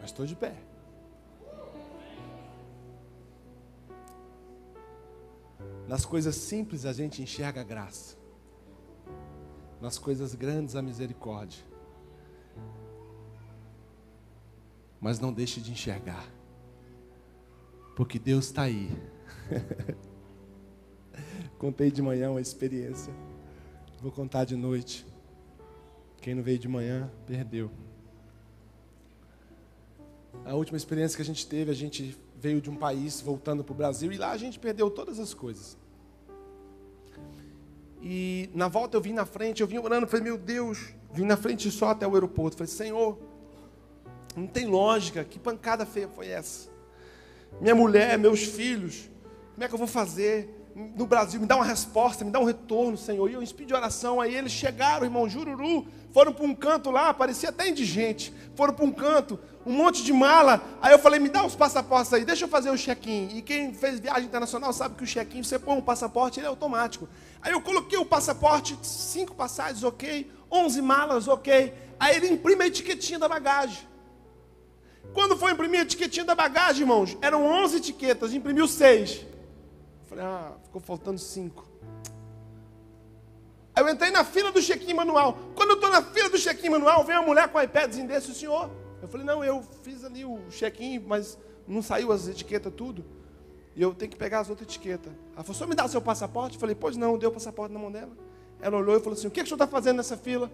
Mas estou de pé. Nas coisas simples a gente enxerga a graça. Nas coisas grandes a misericórdia. Mas não deixe de enxergar. Porque Deus está aí. Contei de manhã uma experiência. Vou contar de noite. Quem não veio de manhã, perdeu. A última experiência que a gente teve, a gente veio de um país voltando para o Brasil e lá a gente perdeu todas as coisas. E na volta eu vim na frente, eu vim orando, falei, meu Deus, vim na frente só até o aeroporto. Falei, Senhor, não tem lógica, que pancada feia foi essa? Minha mulher, meus filhos, como é que eu vou fazer? no Brasil, me dá uma resposta, me dá um retorno, Senhor. E eu de oração, aí eles chegaram, irmão Jururu, foram para um canto lá, parecia até indigente. Foram para um canto, um monte de mala. Aí eu falei, me dá os passaportes aí, deixa eu fazer o check-in. E quem fez viagem internacional sabe que o check-in, você põe um passaporte, ele é automático. Aí eu coloquei o passaporte, cinco passagens, ok. Onze malas, ok. Aí ele imprime a etiquetinha da bagagem. Quando foi imprimir a etiquetinha da bagagem, irmãos, eram onze etiquetas, imprimiu seis. Falei, ah, ficou faltando cinco. Aí eu entrei na fila do check-in manual. Quando eu estou na fila do check-in manual, vem uma mulher com um iPadzinho desse, o senhor. Eu falei, não, eu fiz ali o check-in, mas não saiu as etiquetas tudo. E eu tenho que pegar as outras etiquetas. Ela falou, senhor me dá o seu passaporte? Eu falei, pois não, deu o passaporte na mão dela. Ela olhou e falou assim, o que, que o senhor está fazendo nessa fila?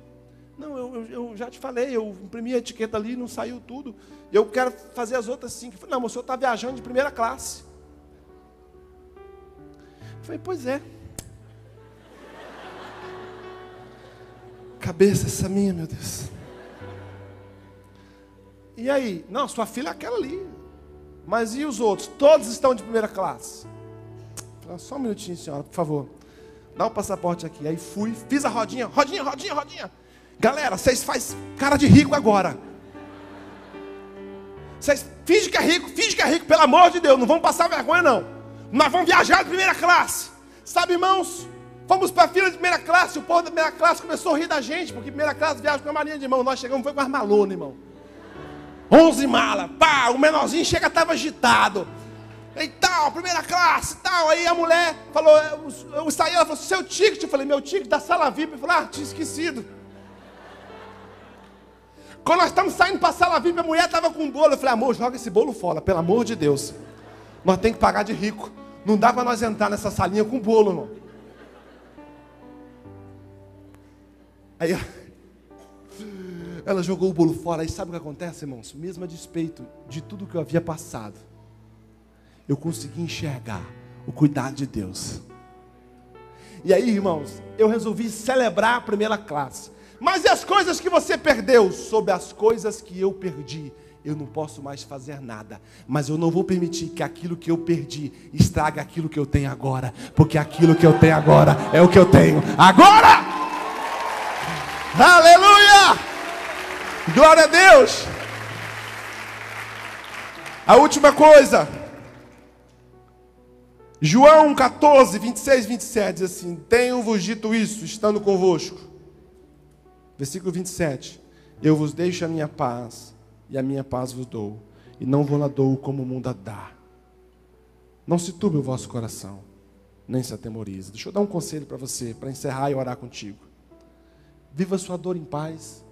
Não, eu, eu, eu, já te falei, eu imprimi a etiqueta ali, não saiu tudo. Eu quero fazer as outras cinco. Eu falei, não, o senhor está viajando de primeira classe. Falei, pois é. Cabeça essa minha, meu Deus. E aí? Não, sua filha é aquela ali. Mas e os outros? Todos estão de primeira classe. Falei, Só um minutinho, senhora, por favor. Dá o passaporte aqui. Aí fui, fiz a rodinha, rodinha, rodinha, rodinha. Galera, vocês faz cara de rico agora. Vocês finge que é rico, finge que é rico, pelo amor de Deus, não vão passar vergonha não. Nós vamos viajar de primeira classe. Sabe, irmãos? Fomos para a fila de primeira classe. O povo da primeira classe começou a rir da gente, porque primeira classe viaja com a marinha de mão. Nós chegamos, foi com as malonas, irmão. Onze malas. Pá, o menorzinho chega, estava agitado. E tal, primeira classe, tal. Aí a mulher falou, eu saí, ela falou, seu ticket. Eu falei, meu ticket da sala VIP. Eu falei, ah, tinha esquecido. Quando nós estamos saindo para a sala VIP, a mulher estava com um bolo. Eu falei, amor, joga esse bolo fora, pelo amor de Deus. Nós temos que pagar de rico. Não dá para nós entrar nessa salinha com bolo, irmão. Aí ela jogou o bolo fora. E sabe o que acontece, irmãos? Mesmo a despeito de tudo que eu havia passado, eu consegui enxergar o cuidado de Deus. E aí, irmãos, eu resolvi celebrar a primeira classe. Mas e as coisas que você perdeu? Sobre as coisas que eu perdi, eu não posso mais fazer nada, mas eu não vou permitir que aquilo que eu perdi estrague aquilo que eu tenho agora, porque aquilo que eu tenho agora é o que eu tenho agora. Aleluia! Glória a Deus! A última coisa, João 14, 26, 27 diz assim: Tenho-vos dito isso, estando convosco. Versículo 27. Eu vos deixo a minha paz e a minha paz vos dou, e não vou lá dou como o mundo a dá. Não se turbe o vosso coração, nem se atemorize. Deixa eu dar um conselho para você, para encerrar e orar contigo. Viva sua dor em paz.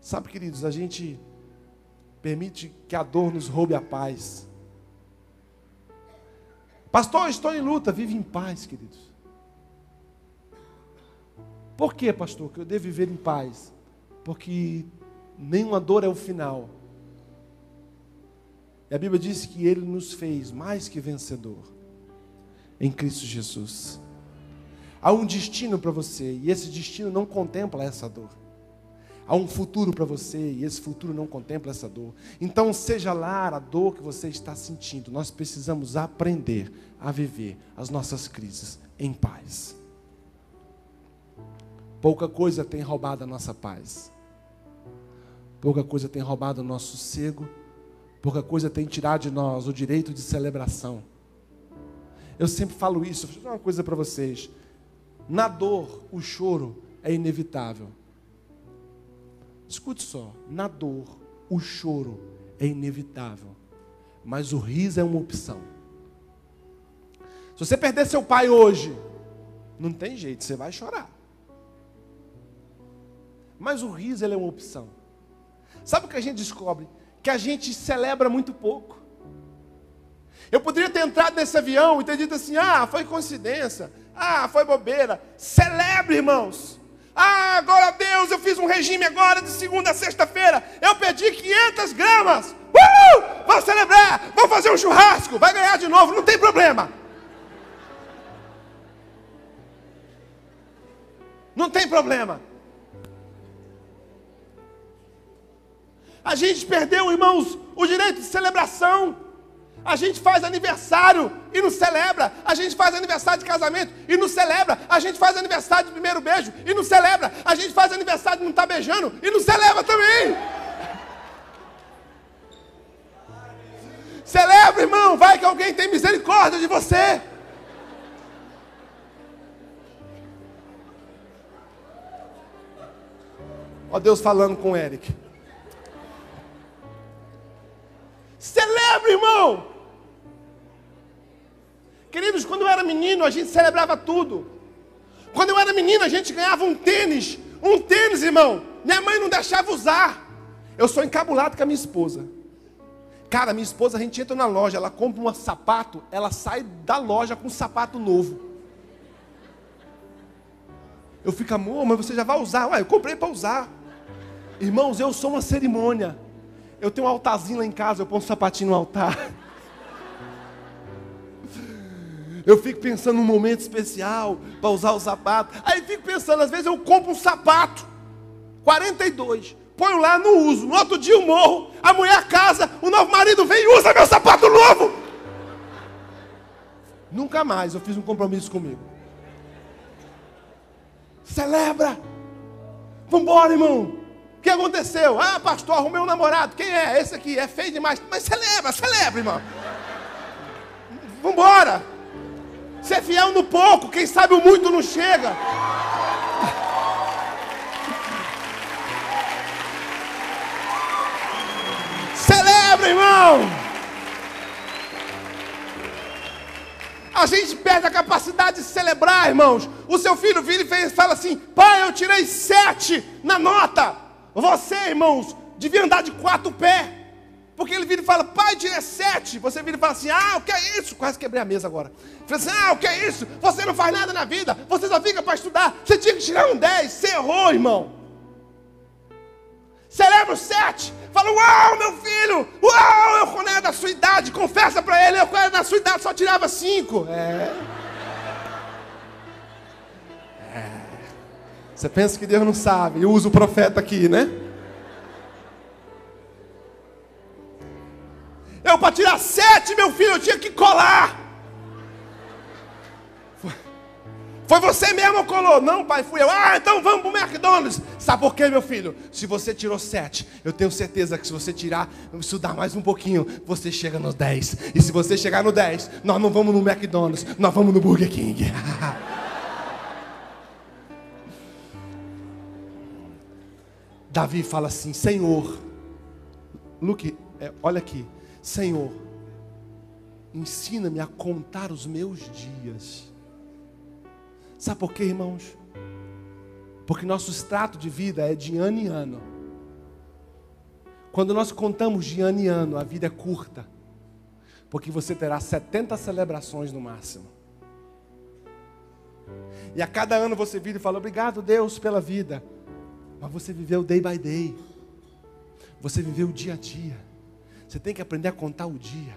Sabe, queridos, a gente permite que a dor nos roube a paz. Pastor, estou em luta, vive em paz, queridos. Por que, pastor, que eu devo viver em paz? Porque nenhuma dor é o final. E a Bíblia diz que ele nos fez mais que vencedor em Cristo Jesus. Há um destino para você e esse destino não contempla essa dor. Há um futuro para você e esse futuro não contempla essa dor. Então, seja lá a dor que você está sentindo, nós precisamos aprender a viver as nossas crises em paz. Pouca coisa tem roubado a nossa paz. Pouca coisa tem roubado o nosso sossego. Pouca coisa tem tirado de nós o direito de celebração. Eu sempre falo isso, vou dizer uma coisa para vocês. Na dor, o choro é inevitável. Escute só, na dor, o choro é inevitável, mas o riso é uma opção. Se você perder seu pai hoje, não tem jeito, você vai chorar. Mas o riso é uma opção. Sabe o que a gente descobre? Que a gente celebra muito pouco. Eu poderia ter entrado nesse avião e ter dito assim: ah, foi coincidência, ah, foi bobeira. Celebre, irmãos. Ah, glória a Deus, eu fiz um regime agora de segunda a sexta-feira. Eu perdi 500 gramas. Uhul! Vamos celebrar, vamos fazer um churrasco. Vai ganhar de novo, não tem problema. Não tem problema. A gente perdeu, irmãos, o direito de celebração. A gente faz aniversário e não celebra. A gente faz aniversário de casamento e não celebra. A gente faz aniversário de primeiro beijo e não celebra. A gente faz aniversário de não estar tá beijando e não celebra também. Celebra, irmão. Vai que alguém tem misericórdia de você. Ó Deus falando com o Eric. A gente celebrava tudo. Quando eu era menino, a gente ganhava um tênis. Um tênis, irmão. Minha mãe não deixava usar. Eu sou encabulado com a minha esposa. Cara, minha esposa, a gente entra na loja, ela compra um sapato, ela sai da loja com um sapato novo. Eu fico, amor, mas você já vai usar? Ué, eu comprei para usar. Irmãos, eu sou uma cerimônia. Eu tenho um altarzinho lá em casa, eu ponho um sapatinho no altar. Eu fico pensando num momento especial para usar o sapato. Aí fico pensando, às vezes eu compro um sapato, 42, ponho lá, não uso. No outro dia eu morro, a mulher casa, o novo marido vem e usa meu sapato novo. Nunca mais eu fiz um compromisso comigo. Celebra. Vambora, irmão. O que aconteceu? Ah, pastor, arrumei um namorado. Quem é? Esse aqui. É feio demais. Mas celebra, celebra, irmão. Vambora. Ser fiel no pouco, quem sabe o muito não chega. Celebra, irmão. A gente perde a capacidade de celebrar, irmãos. O seu filho vira e fala assim: Pai, eu tirei sete na nota. Você, irmãos, devia andar de quatro pés. Porque ele vira e fala, pai, tira sete. Você vira e fala assim, ah, o que é isso? Quase quebrei a mesa agora. Fala assim, ah, o que é isso? Você não faz nada na vida. Você só fica para estudar. Você tinha que tirar um dez. Você errou, irmão. Celebra o sete. Fala, uau, meu filho. Uau, eu quando era da sua idade. Confessa para ele, eu quando era da sua idade só tirava cinco. É. é. Você pensa que Deus não sabe. Eu uso o profeta aqui, né? Eu, para tirar sete, meu filho, eu tinha que colar. Foi você mesmo que colou? Não, pai, fui eu. Ah, então vamos para o McDonald's. Sabe por quê, meu filho? Se você tirou sete, eu tenho certeza que se você tirar, estudar mais um pouquinho, você chega nos dez. E se você chegar no dez, nós não vamos no McDonald's, nós vamos no Burger King. Davi fala assim: Senhor, Luke, é, olha aqui. Senhor, ensina-me a contar os meus dias. Sabe por quê, irmãos? Porque nosso extrato de vida é de ano em ano. Quando nós contamos de ano em ano, a vida é curta. Porque você terá 70 celebrações no máximo. E a cada ano você vira e fala: Obrigado, Deus, pela vida. Mas você viveu day by day. Você viveu dia a dia. Você tem que aprender a contar o dia.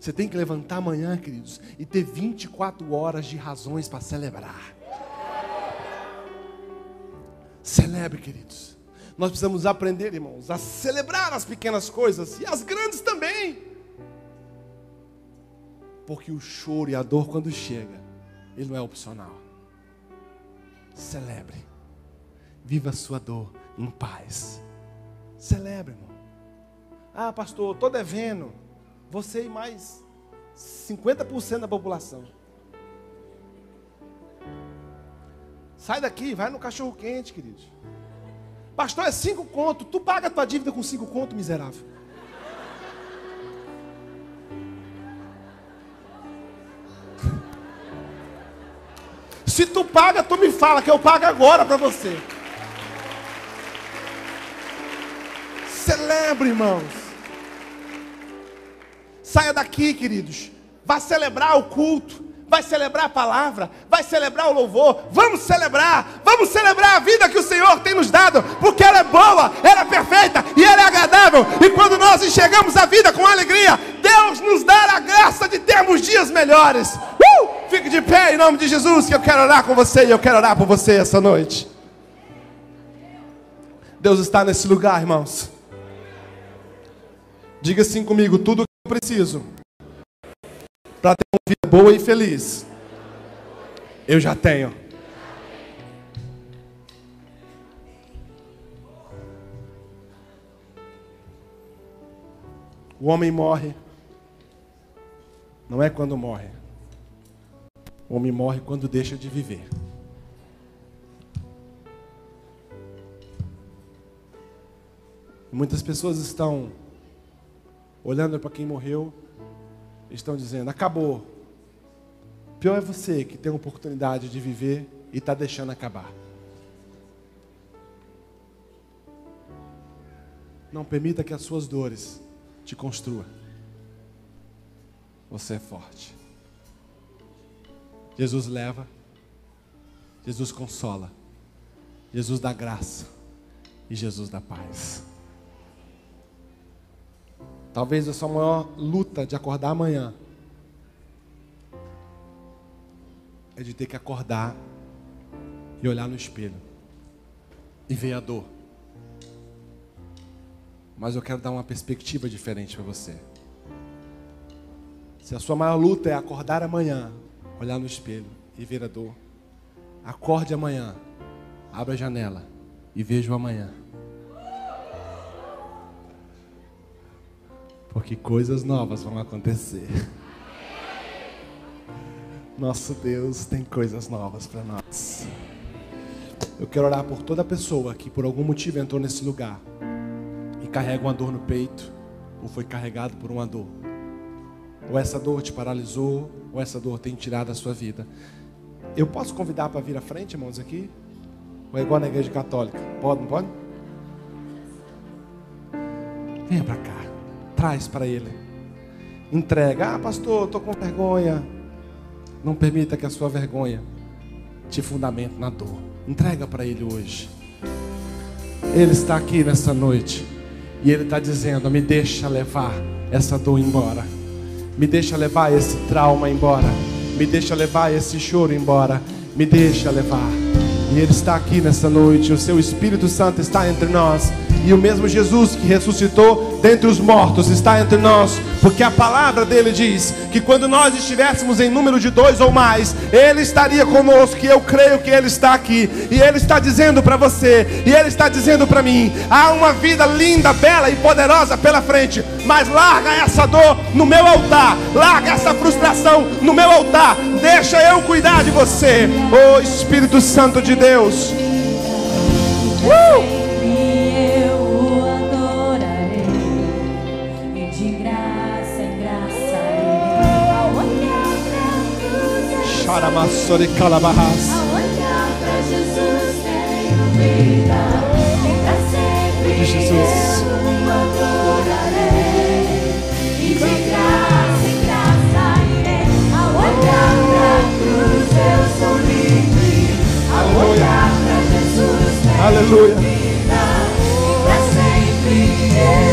Você tem que levantar amanhã, queridos, e ter 24 horas de razões para celebrar. Celebre, queridos. Nós precisamos aprender, irmãos, a celebrar as pequenas coisas e as grandes também. Porque o choro e a dor, quando chega, ele não é opcional. Celebre. Viva a sua dor em paz. Celebre, irmão. Ah, pastor, estou devendo. Você e mais 50% da população. Sai daqui, vai no cachorro quente, querido. Pastor, é cinco conto. Tu paga tua dívida com cinco conto, miserável. Se tu paga, tu me fala que eu pago agora para você. Celebre, irmãos. Saia daqui, queridos. Vá celebrar o culto vai celebrar a palavra, vai celebrar o louvor. Vamos celebrar, vamos celebrar a vida que o Senhor tem nos dado, porque ela é boa, ela é perfeita e ela é agradável. E quando nós enxergamos a vida com alegria, Deus nos dá a graça de termos dias melhores. Uh! Fique de pé em nome de Jesus, que eu quero orar com você e eu quero orar por você essa noite. Deus está nesse lugar, irmãos. Diga assim comigo: tudo preciso para ter uma vida boa e feliz. Eu já tenho. O homem morre. Não é quando morre. O homem morre quando deixa de viver. Muitas pessoas estão olhando para quem morreu estão dizendo: acabou. Pior é você que tem a oportunidade de viver e está deixando acabar. Não permita que as suas dores te construam. Você é forte. Jesus leva, Jesus consola, Jesus dá graça e Jesus dá paz. Talvez a sua maior luta de acordar amanhã é de ter que acordar e olhar no espelho e ver a dor. Mas eu quero dar uma perspectiva diferente para você. Se a sua maior luta é acordar amanhã, olhar no espelho e ver a dor, acorde amanhã, abra a janela e veja o amanhã. Porque coisas novas vão acontecer. Nosso Deus tem coisas novas para nós. Eu quero orar por toda pessoa que por algum motivo entrou nesse lugar e carrega uma dor no peito, ou foi carregado por uma dor. Ou essa dor te paralisou, ou essa dor tem tirado a sua vida. Eu posso convidar para vir à frente, irmãos, aqui? Ou é igual na igreja católica? Pode, não pode? Venha para cá traz para Ele. Entrega. Ah, pastor, estou com vergonha. Não permita que a sua vergonha te fundamente na dor. Entrega para Ele hoje. Ele está aqui nessa noite. E Ele está dizendo: Me deixa levar essa dor embora. Me deixa levar esse trauma embora. Me deixa levar esse choro embora. Me deixa levar. E Ele está aqui nessa noite. O Seu Espírito Santo está entre nós. E o mesmo Jesus que ressuscitou dentre os mortos está entre nós, porque a palavra dele diz que quando nós estivéssemos em número de dois ou mais, ele estaria conosco. E eu creio que ele está aqui. E ele está dizendo para você, e ele está dizendo para mim: há uma vida linda, bela e poderosa pela frente, mas larga essa dor no meu altar, larga essa frustração no meu altar. Deixa eu cuidar de você, oh Espírito Santo de Deus. Uh! Paramassori Calabahas. De Jesus. E de graça em graça irei. Ao olhar pra cruz eu sou livre. Ao olhar pra Jesus Aleluia. Vida. Pra sempre eu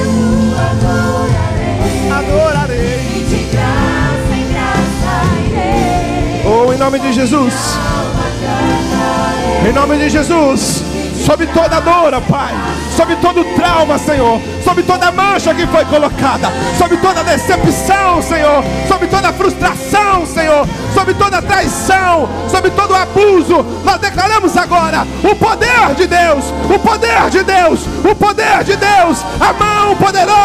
nome de Jesus. Em nome de Jesus. Sobre toda dor, Pai. Sobre todo trauma, Senhor. Sobre toda mancha que foi colocada. Sobre toda decepção, Senhor. Sobre toda frustração, Senhor. Sobre toda traição. Sobre todo abuso. Nós declaramos agora o poder de Deus. O poder de Deus. O poder de Deus. A mão poderosa.